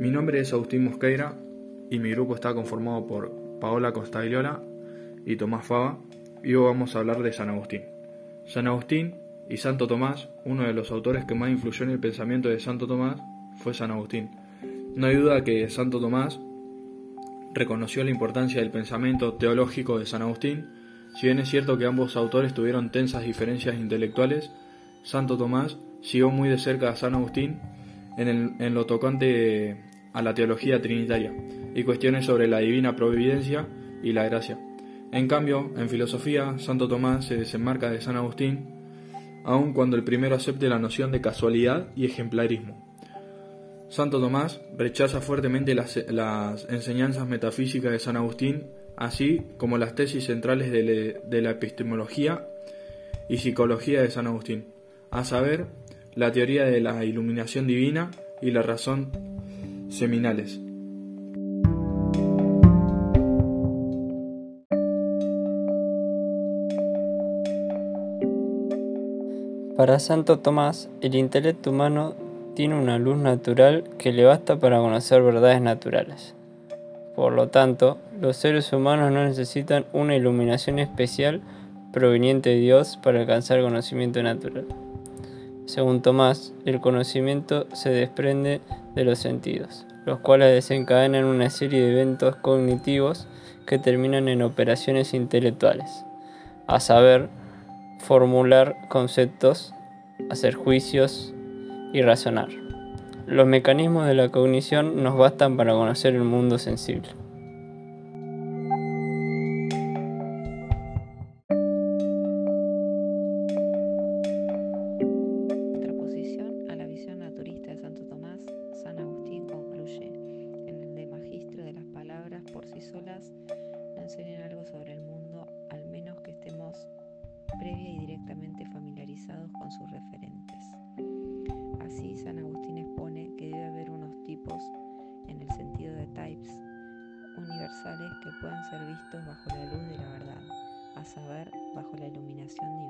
Mi nombre es Agustín Mosqueira y mi grupo está conformado por Paola Costagliola y Tomás Fava y hoy vamos a hablar de San Agustín. San Agustín y Santo Tomás, uno de los autores que más influyó en el pensamiento de Santo Tomás, fue San Agustín. No hay duda que Santo Tomás reconoció la importancia del pensamiento teológico de San Agustín, si bien es cierto que ambos autores tuvieron tensas diferencias intelectuales, Santo Tomás siguió muy de cerca a San Agustín en, en lo tocante a la teología trinitaria y cuestiones sobre la divina providencia y la gracia. En cambio, en filosofía, Santo Tomás se desenmarca de San Agustín, aun cuando el primero acepte la noción de casualidad y ejemplarismo. Santo Tomás rechaza fuertemente las, enseñanzas metafísicas de San Agustín, así como las tesis centrales de la epistemología y psicología de San Agustín, a saber, la teoría de la iluminación divina y la razón seminales. Para Santo Tomás, el intelecto humano tiene una luz natural que le basta para conocer verdades naturales. Por lo tanto, los seres humanos no necesitan una iluminación especial proveniente de Dios para alcanzar conocimiento natural. Según Tomás, el conocimiento se desprende de los sentidos, los cuales desencadenan una serie de eventos cognitivos que terminan en operaciones intelectuales, a saber, formular conceptos, hacer juicios y razonar. Los mecanismos de la cognición nos bastan para conocer el mundo sensible. Que puedan ser vistos bajo la luz de la verdad, a saber, bajo la iluminación divina.